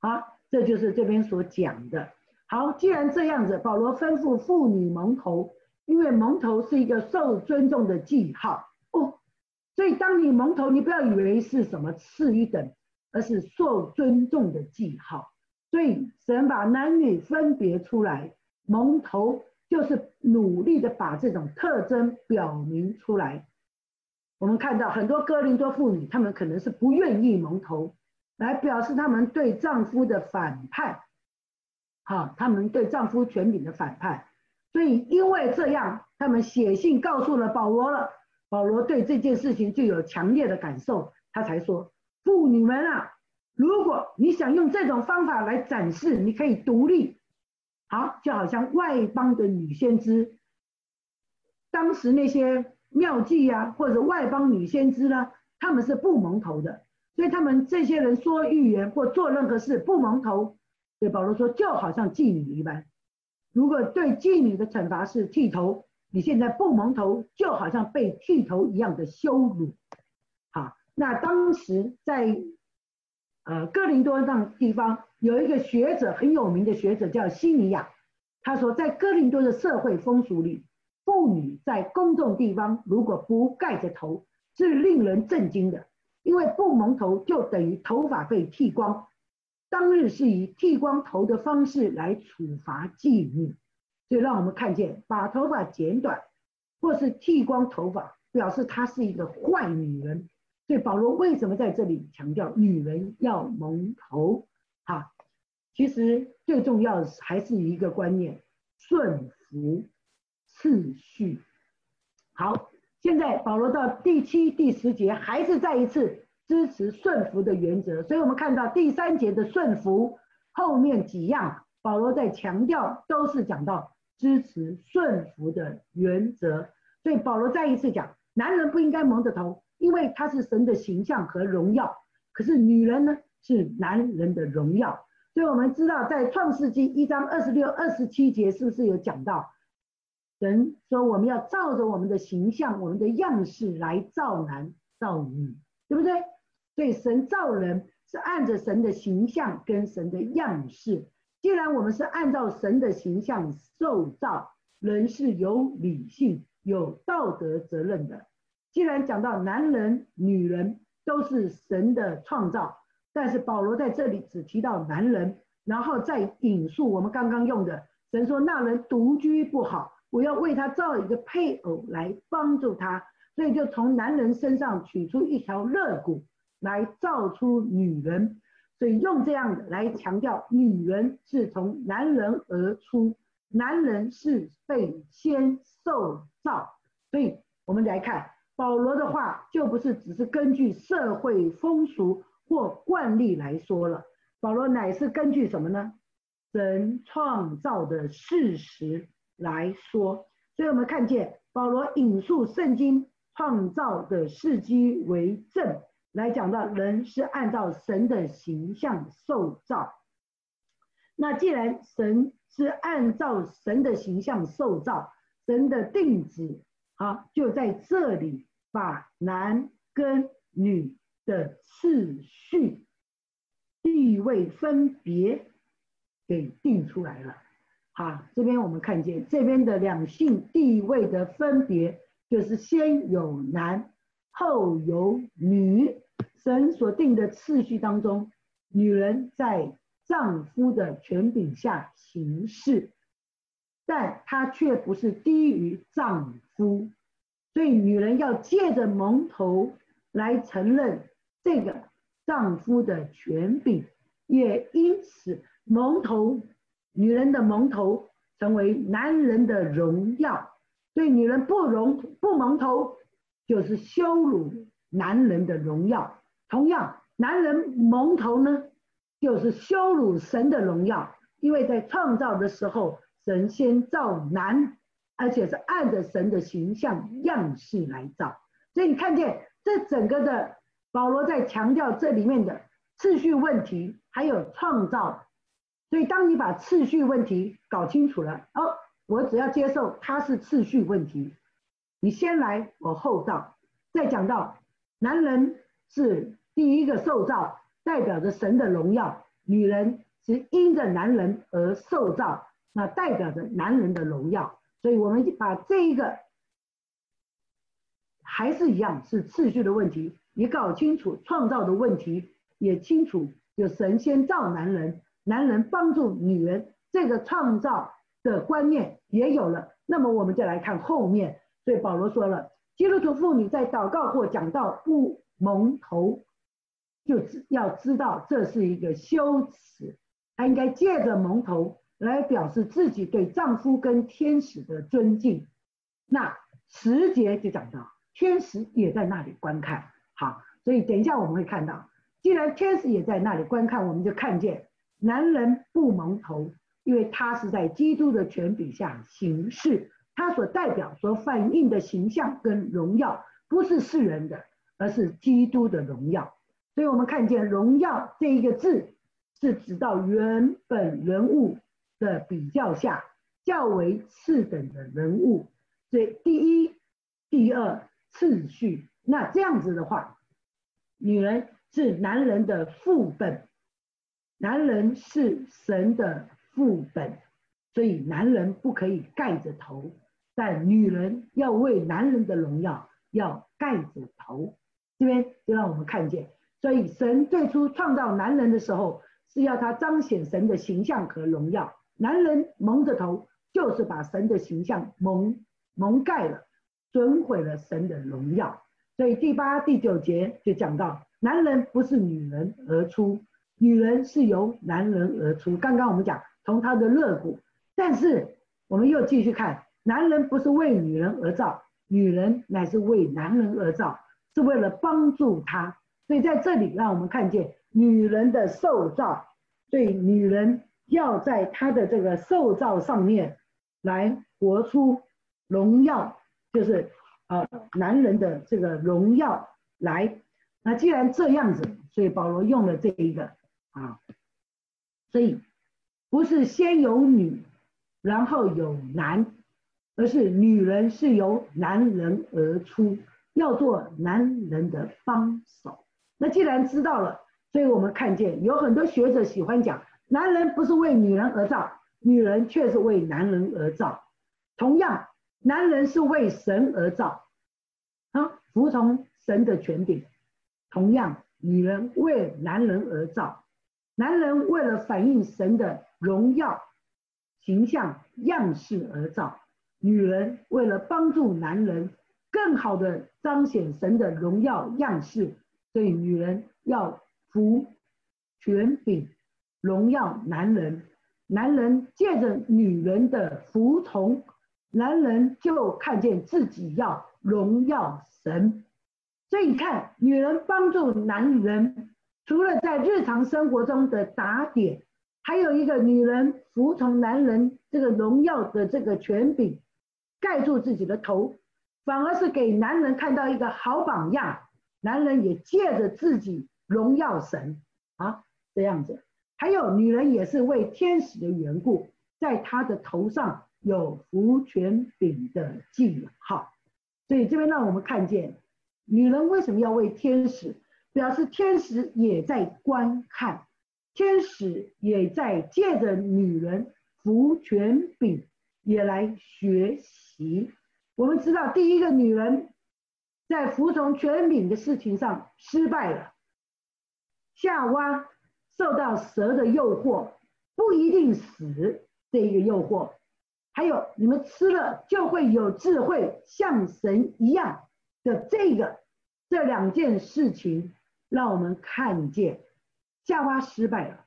A: 好，这就是这边所讲的。好，既然这样子，保罗吩咐妇女蒙头，因为蒙头是一个受尊重的记号哦。所以当你蒙头，你不要以为是什么次一等，而是受尊重的记号。所以神把男女分别出来，蒙头就是努力的把这种特征表明出来。我们看到很多哥林多妇女，她们可能是不愿意蒙头，来表示她们对丈夫的反叛，好，她们对丈夫权柄的反叛。所以因为这样，他们写信告诉了保罗了。保罗对这件事情就有强烈的感受，他才说：“妇女们啊，如果你想用这种方法来展示，你可以独立。好，就好像外邦的女先知，当时那些妙计呀，或者外邦女先知呢，他们是不蒙头的，所以他们这些人说预言或做任何事不蒙头。对保罗说，就好像妓女一般。如果对妓女的惩罚是剃头。”你现在不蒙头，就好像被剃头一样的羞辱。好，那当时在呃哥林多那地方有一个学者很有名的学者叫西尼亚，他说在哥林多的社会风俗里，妇女在公众地方如果不盖着头是令人震惊的，因为不蒙头就等于头发被剃光。当日是以剃光头的方式来处罚妓女。就让我们看见，把头发剪短，或是剃光头发，表示她是一个坏女人。所以保罗为什么在这里强调女人要蒙头？哈，其实最重要的还是一个观念：顺服次序。好，现在保罗到第七、第十节，还是再一次支持顺服的原则。所以我们看到第三节的顺服后面几样，保罗在强调，都是讲到。支持顺服的原则，所以保罗再一次讲，男人不应该蒙着头，因为他是神的形象和荣耀。可是女人呢，是男人的荣耀。所以我们知道，在创世纪一章二十六、二十七节，是不是有讲到，神说我们要照着我们的形象、我们的样式来造男造女，对不对？所以神造人是按着神的形象跟神的样式。既然我们是按照神的形象受造，人是有理性、有道德责任的。既然讲到男人、女人都是神的创造，但是保罗在这里只提到男人，然后再引述我们刚刚用的神说：“那人独居不好，我要为他造一个配偶来帮助他。”所以就从男人身上取出一条肋骨来造出女人。所以用这样的来强调，女人是从男人而出，男人是被先受造。所以我们来看保罗的话，就不是只是根据社会风俗或惯例来说了，保罗乃是根据什么呢？神创造的事实来说。所以我们看见保罗引述圣经创造的事迹为证。来讲到人是按照神的形象受造，那既然神是按照神的形象受造，神的定旨啊，就在这里把男跟女的次序、地位分别给定出来了。啊，这边我们看见这边的两性地位的分别，就是先有男。后有女，神所定的次序当中，女人在丈夫的权柄下行事，但她却不是低于丈夫，所以女人要借着蒙头来承认这个丈夫的权柄，也因此蒙头，女人的蒙头成为男人的荣耀，对女人不容不蒙头。就是羞辱男人的荣耀。同样，男人蒙头呢，就是羞辱神的荣耀。因为在创造的时候，神先造男，而且是按着神的形象样式来造。所以你看见这整个的保罗在强调这里面的次序问题，还有创造。所以当你把次序问题搞清楚了，哦，我只要接受它是次序问题。你先来，我后到，再讲到男人是第一个受造，代表着神的荣耀；女人是因着男人而受造，那代表着男人的荣耀。所以，我们把这一个还是一样是次序的问题，你搞清楚创造的问题，也清楚，就神仙造男人，男人帮助女人，这个创造的观念也有了。那么我们就来看后面，所以保罗说了，基督徒妇女在祷告或讲到不蒙头，就要知道这是一个羞耻，她应该借着蒙头来表示自己对丈夫跟天使的尊敬。那时节就讲到，天使也在那里观看。好，所以等一下我们会看到，既然天使也在那里观看，我们就看见男人不蒙头。因为他是在基督的权柄下行事，他所代表、所反映的形象跟荣耀，不是世人的，而是基督的荣耀。所以，我们看见“荣耀”这一个字，是指到原本人物的比较下较为次等的人物。所以，第一、第二次序。那这样子的话，女人是男人的副本，男人是神的。副本，所以男人不可以盖着头，但女人要为男人的荣耀要盖着头。这边就让我们看见，所以神最初创造男人的时候，是要他彰显神的形象和荣耀。男人蒙着头，就是把神的形象蒙蒙盖了，损毁了神的荣耀。所以第八、第九节就讲到，男人不是女人而出，女人是由男人而出。刚刚我们讲。从他的肋骨，但是我们又继续看，男人不是为女人而造，女人乃是为男人而造，是为了帮助他。所以在这里让我们看见女人的受造，对女人要在她的这个受造上面来活出荣耀，就是呃男人的这个荣耀来。那既然这样子，所以保罗用了这一个啊，所以。不是先有女，然后有男，而是女人是由男人而出，要做男人的帮手。那既然知道了，所以我们看见有很多学者喜欢讲，男人不是为女人而造，女人却是为男人而造。同样，男人是为神而造，啊，服从神的权柄。同样，女人为男人而造，男人为了反映神的。荣耀、形象、样式而造。女人为了帮助男人更好的彰显神的荣耀样式，所以女人要服权柄，荣耀男人。男人借着女人的服从，男人就看见自己要荣耀神。所以你看，女人帮助男人，除了在日常生活中的打点。还有一个女人服从男人这个荣耀的这个权柄，盖住自己的头，反而是给男人看到一个好榜样。男人也借着自己荣耀神啊，这样子。还有女人也是为天使的缘故，在她的头上有福权柄的记号。所以这边让我们看见，女人为什么要为天使，表示天使也在观看。天使也在借着女人服权柄，也来学习。我们知道，第一个女人在服从权柄的事情上失败了。夏娃受到蛇的诱惑，不一定死这一个诱惑。还有，你们吃了就会有智慧，像神一样的这个这两件事情，让我们看见。夏娃失败了，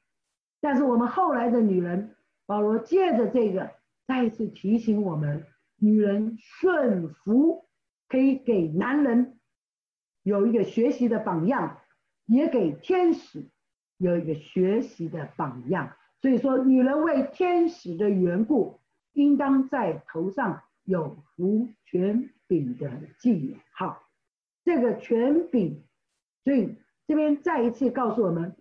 A: 但是我们后来的女人，保罗借着这个再次提醒我们：女人顺服可以给男人有一个学习的榜样，也给天使有一个学习的榜样。所以说，女人为天使的缘故，应当在头上有服权柄的记号。这个权柄，所以这边再一次告诉我们。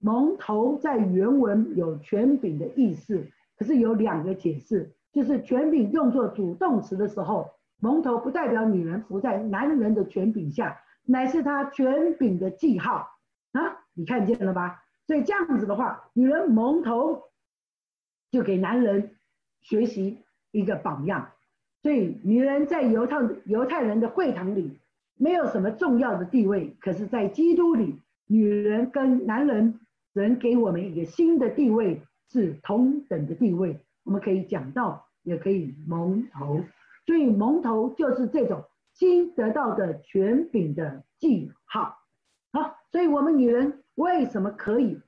A: 蒙头在原文有权柄的意思，可是有两个解释，就是权柄用作主动词的时候，蒙头不代表女人服在男人的权柄下，乃是他权柄的记号啊，你看见了吧？所以这样子的话，女人蒙头就给男人学习一个榜样。所以女人在犹太犹太人的会堂里没有什么重要的地位，可是在基督里。女人跟男人，人给我们一个新的地位，是同等的地位。我们可以讲到，也可以蒙头，所以蒙头就是这种新得到的权柄的记号。好，所以我们女人为什么可以？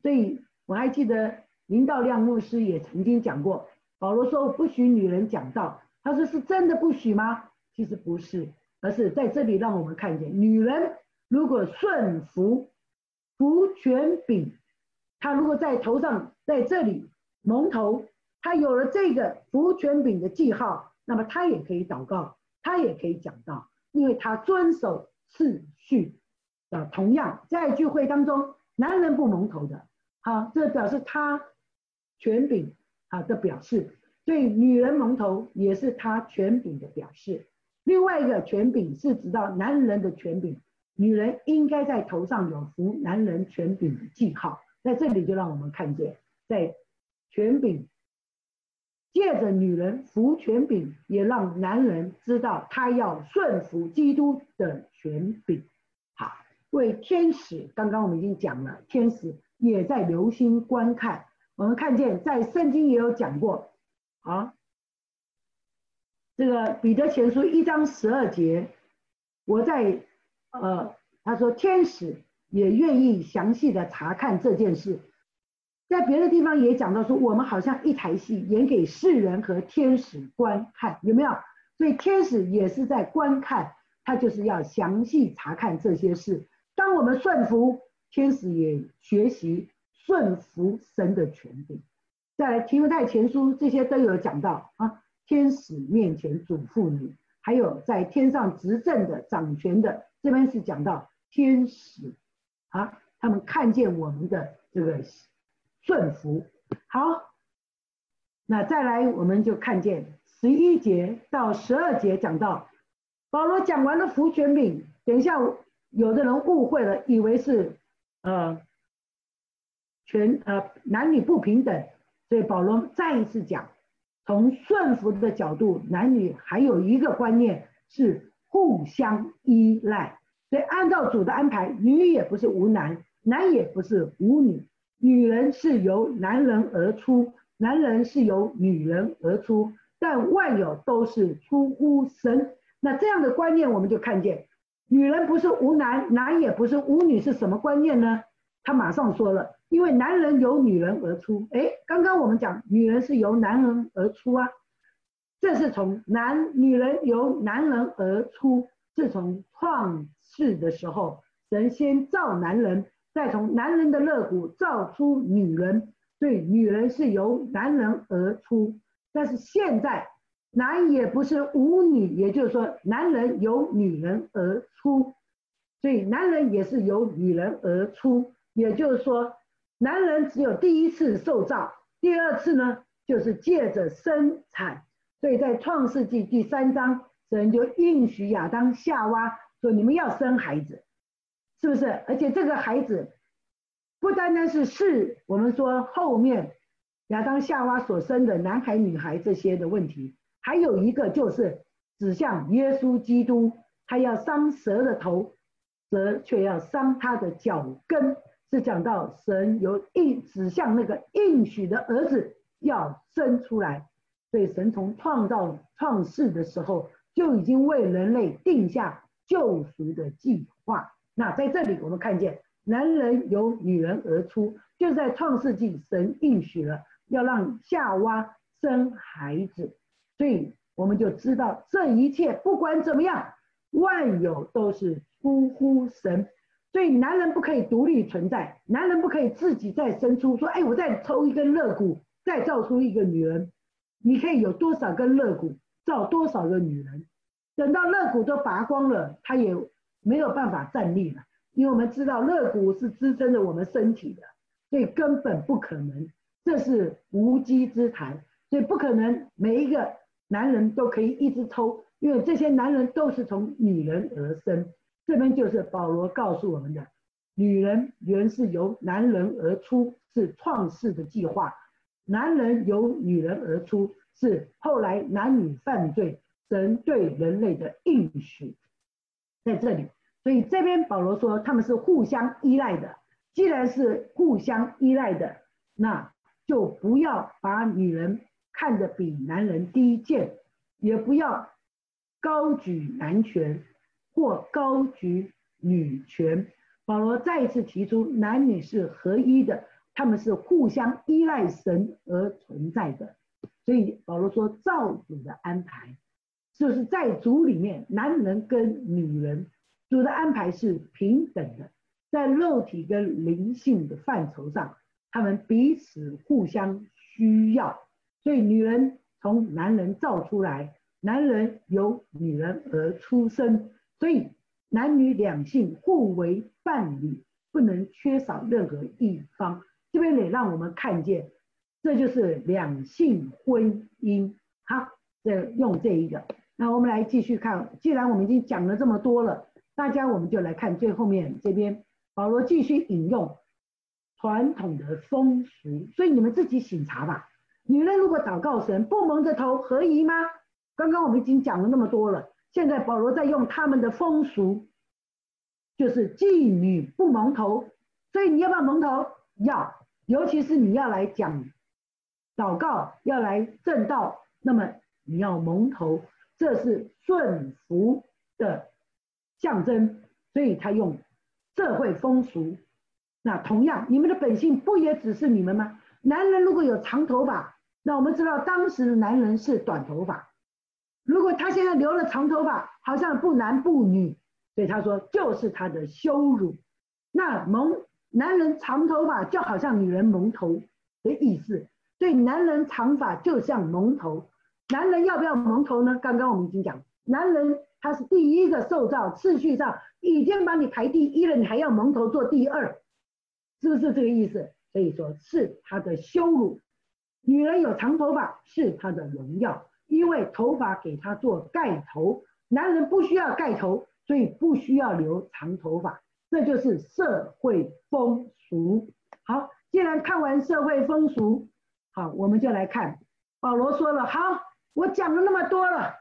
A: 所以我还记得林道亮牧师也曾经讲过，保罗说不许女人讲道，他说是真的不许吗？其实不是，而是在这里让我们看见，女人如果顺服服权柄，她如果在头上在这里蒙头，她有了这个服权柄的记号，那么她也可以祷告，她也可以讲道，因为她遵守次序。啊同样在聚会当中，男人不蒙头的，好，这表示他权柄啊的表示，对女人蒙头也是他权柄的表示。另外一个权柄是指到男人的权柄，女人应该在头上有服男人权柄的记号，在这里就让我们看见，在权柄借着女人服权柄，也让男人知道他要顺服基督的权柄。好，为天使，刚刚我们已经讲了，天使也在留心观看。我们看见在圣经也有讲过，啊。这个彼得前书一章十二节，我在呃，他说天使也愿意详细的查看这件事，在别的地方也讲到说，我们好像一台戏演给世人和天使观看，有没有？所以天使也是在观看，他就是要详细查看这些事。当我们顺服，天使也学习顺服神的权柄。在提摩太前书这些都有讲到啊。天使面前嘱咐你，还有在天上执政的掌权的，这边是讲到天使啊，他们看见我们的这个顺服。好，那再来我们就看见十一节到十二节讲到保罗讲完了福权柄，等一下有的人误会了，以为是呃全呃男女不平等，所以保罗再一次讲。从顺服的角度，男女还有一个观念是互相依赖。所以按照主的安排，女也不是无男，男也不是无女。女人是由男人而出，男人是由女人而出，但万有都是出乎神。那这样的观念，我们就看见，女人不是无男，男也不是无女，是什么观念呢？他马上说了。因为男人由女人而出，哎，刚刚我们讲女人是由男人而出啊，这是从男女人由男人而出，是从创世的时候，神先造男人，再从男人的肋骨造出女人，对，女人是由男人而出，但是现在男也不是无女，也就是说男人由女人而出，所以男人也是由女人而出，也就是说。男人只有第一次受造，第二次呢，就是借着生产。所以在创世纪第三章，神就应许亚当、夏娃说：“你们要生孩子，是不是？而且这个孩子不单单是是我们说后面亚当、夏娃所生的男孩、女孩这些的问题，还有一个就是指向耶稣基督，他要伤蛇的头，蛇却要伤他的脚跟。”是讲到神有应指向那个应许的儿子要生出来，所以神从创造创世的时候就已经为人类定下救赎的计划。那在这里我们看见男人由女人而出，就在创世纪神应许了要让夏娃生孩子，所以我们就知道这一切不管怎么样，万有都是出乎神。所以男人不可以独立存在，男人不可以自己再生出说，哎，我再抽一根肋骨，再造出一个女人。你可以有多少根肋骨，造多少个女人？等到肋骨都拔光了，他也没有办法站立了，因为我们知道肋骨是支撑着我们身体的，所以根本不可能，这是无稽之谈。所以不可能每一个男人都可以一直抽，因为这些男人都是从女人而生。这边就是保罗告诉我们的：女人原是由男人而出，是创世的计划；男人由女人而出，是后来男女犯罪神对人类的应许。在这里，所以这边保罗说他们是互相依赖的。既然是互相依赖的，那就不要把女人看得比男人低贱，也不要高举男权或高举女权。保罗再一次提出，男女是合一的，他们是互相依赖神而存在的。所以保罗说，造主的安排就是在主里面，男人跟女人，主的安排是平等的。在肉体跟灵性的范畴上，他们彼此互相需要，所以女人从男人造出来，男人由女人而出生，所以男女两性互为伴侣，不能缺少任何一方。这边也让我们看见，这就是两性婚姻。好，这用这一个，那我们来继续看。既然我们已经讲了这么多了，大家我们就来看最后面这边。保罗继续引用传统的风俗，所以你们自己醒察吧。女人如果祷告神不蒙着头，合宜吗？刚刚我们已经讲了那么多了，现在保罗在用他们的风俗，就是妓女不蒙头，所以你要不要蒙头？要，尤其是你要来讲祷告，要来正道，那么你要蒙头，这是顺服的象征，所以他用。社会风俗，那同样，你们的本性不也只是你们吗？男人如果有长头发，那我们知道当时的男人是短头发。如果他现在留了长头发，好像不男不女，所以他说就是他的羞辱。那蒙男人长头发就好像女人蒙头的意思，所以男人长发就像蒙头。男人要不要蒙头呢？刚刚我们已经讲，男人他是第一个受造次序上。已经把你排第一了，你还要蒙头做第二，是不是这个意思？所以说是他的羞辱。女人有长头发是她的荣耀，因为头发给他做盖头。男人不需要盖头，所以不需要留长头发。这就是社会风俗。好，既然看完社会风俗，好，我们就来看保罗说了。好，我讲了那么多了。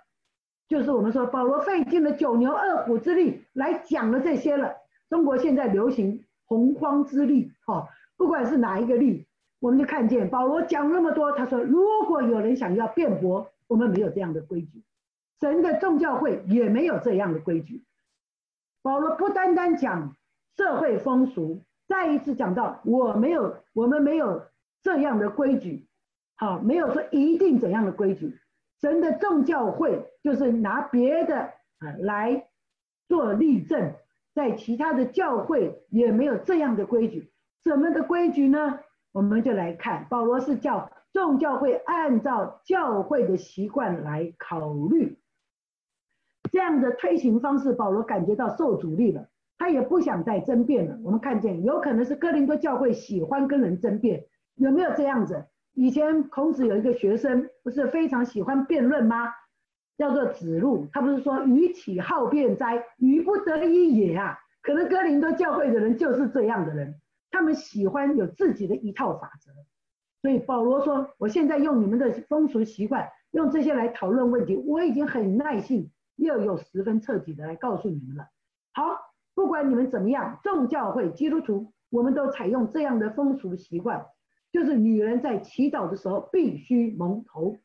A: 就是我们说保罗费尽了九牛二虎之力来讲了这些了。中国现在流行洪荒之力，哈，不管是哪一个力，我们就看见保罗讲那么多。他说，如果有人想要辩驳，我们没有这样的规矩，神的众教会也没有这样的规矩。保罗不单单讲社会风俗，再一次讲到我没有，我们没有这样的规矩，好，没有说一定怎样的规矩。神的众教会就是拿别的啊来做例证，在其他的教会也没有这样的规矩。什么的规矩呢？我们就来看，保罗是叫众教会按照教会的习惯来考虑。这样的推行方式，保罗感觉到受阻力了，他也不想再争辩了。我们看见，有可能是哥林多教会喜欢跟人争辩，有没有这样子？以前孔子有一个学生，不是非常喜欢辩论吗？叫做子路，他不是说予岂好辩哉？予不得已也啊。可能哥林多教会的人就是这样的人，他们喜欢有自己的一套法则。所以保罗说，我现在用你们的风俗习惯，用这些来讨论问题，我已经很耐心，又有十分彻底的来告诉你们了。好，不管你们怎么样，众教会基督徒，我们都采用这样的风俗习惯。就是女人在祈祷的时候必须蒙头。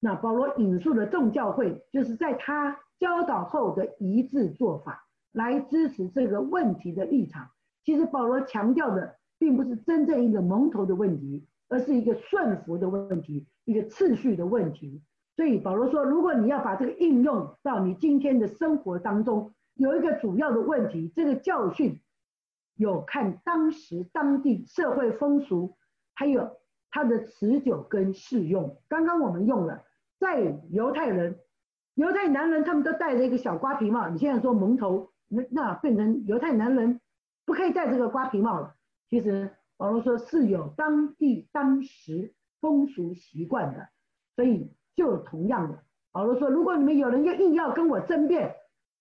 A: 那保罗引述的众教会，就是在他教导后的一致做法，来支持这个问题的立场。其实保罗强调的，并不是真正一个蒙头的问题，而是一个顺服的问题，一个次序的问题。所以保罗说，如果你要把这个应用到你今天的生活当中，有一个主要的问题，这个教训有看当时当地社会风俗。还有它的持久跟适用，刚刚我们用了，在犹太人、犹太男人，他们都戴着一个小瓜皮帽。你现在说蒙头，那那变成犹太男人不可以戴这个瓜皮帽了。其实保罗说是有当地当时风俗习惯的，所以就同样的，保罗说，如果你们有人要硬要跟我争辩，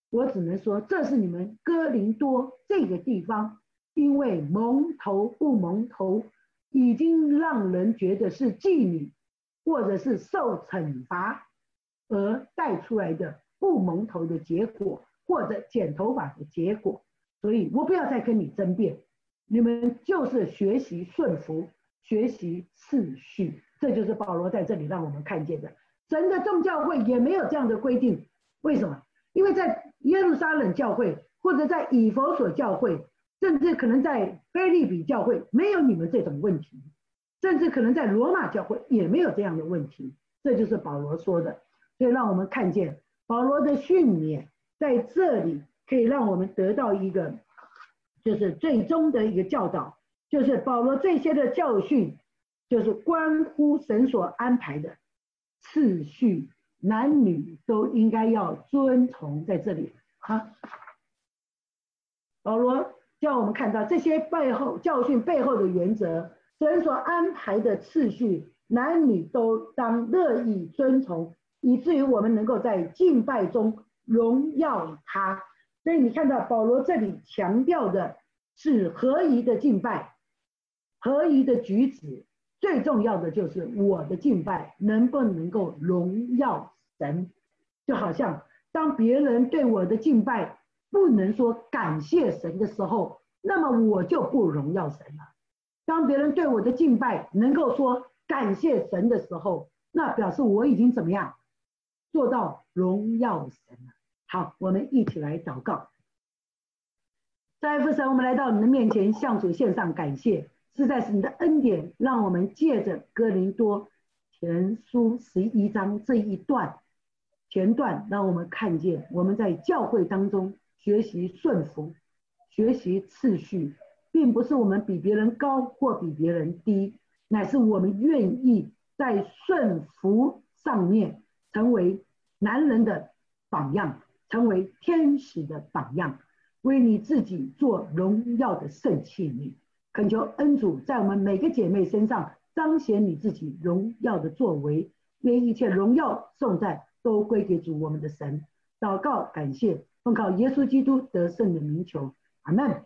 A: 我只能说这是你们哥林多这个地方，因为蒙头不蒙头。已经让人觉得是妓女，或者是受惩罚而带出来的不蒙头的结果，或者剪头发的结果。所以我不要再跟你争辩，你们就是学习顺服，学习次序，这就是保罗在这里让我们看见的。神的众教会也没有这样的规定，为什么？因为在耶路撒冷教会，或者在以弗所教会，甚至可能在菲利比教会，没有你们这种问题，甚至可能在罗马教会也没有这样的问题。这就是保罗说的，所以让我们看见保罗的训练在这里可以让我们得到一个，就是最终的一个教导，就是保罗这些的教训，就是关乎神所安排的次序。男女都应该要遵从在这里哈。保罗叫我们看到这些背后教训背后的原则，神所安排的次序，男女都当乐意遵从，以至于我们能够在敬拜中荣耀他。所以你看到保罗这里强调的是合宜的敬拜，合宜的举止。最重要的就是我的敬拜能不能够荣耀神，就好像当别人对我的敬拜不能说感谢神的时候，那么我就不荣耀神了。当别人对我的敬拜能够说感谢神的时候，那表示我已经怎么样做到荣耀神了。好，我们一起来祷告。在父神，我们来到你的面前，向主献上感谢。实在是你的恩典，让我们借着哥林多前书十一章这一段前段，让我们看见我们在教会当中学习顺服、学习次序，并不是我们比别人高或比别人低，乃是我们愿意在顺服上面成为男人的榜样，成为天使的榜样，为你自己做荣耀的圣器皿。恳求恩主在我们每个姐妹身上彰显你自己荣耀的作为，愿一切荣耀颂赞都归给主我们的神。祷告感谢，奉靠耶稣基督得胜的名求，阿门。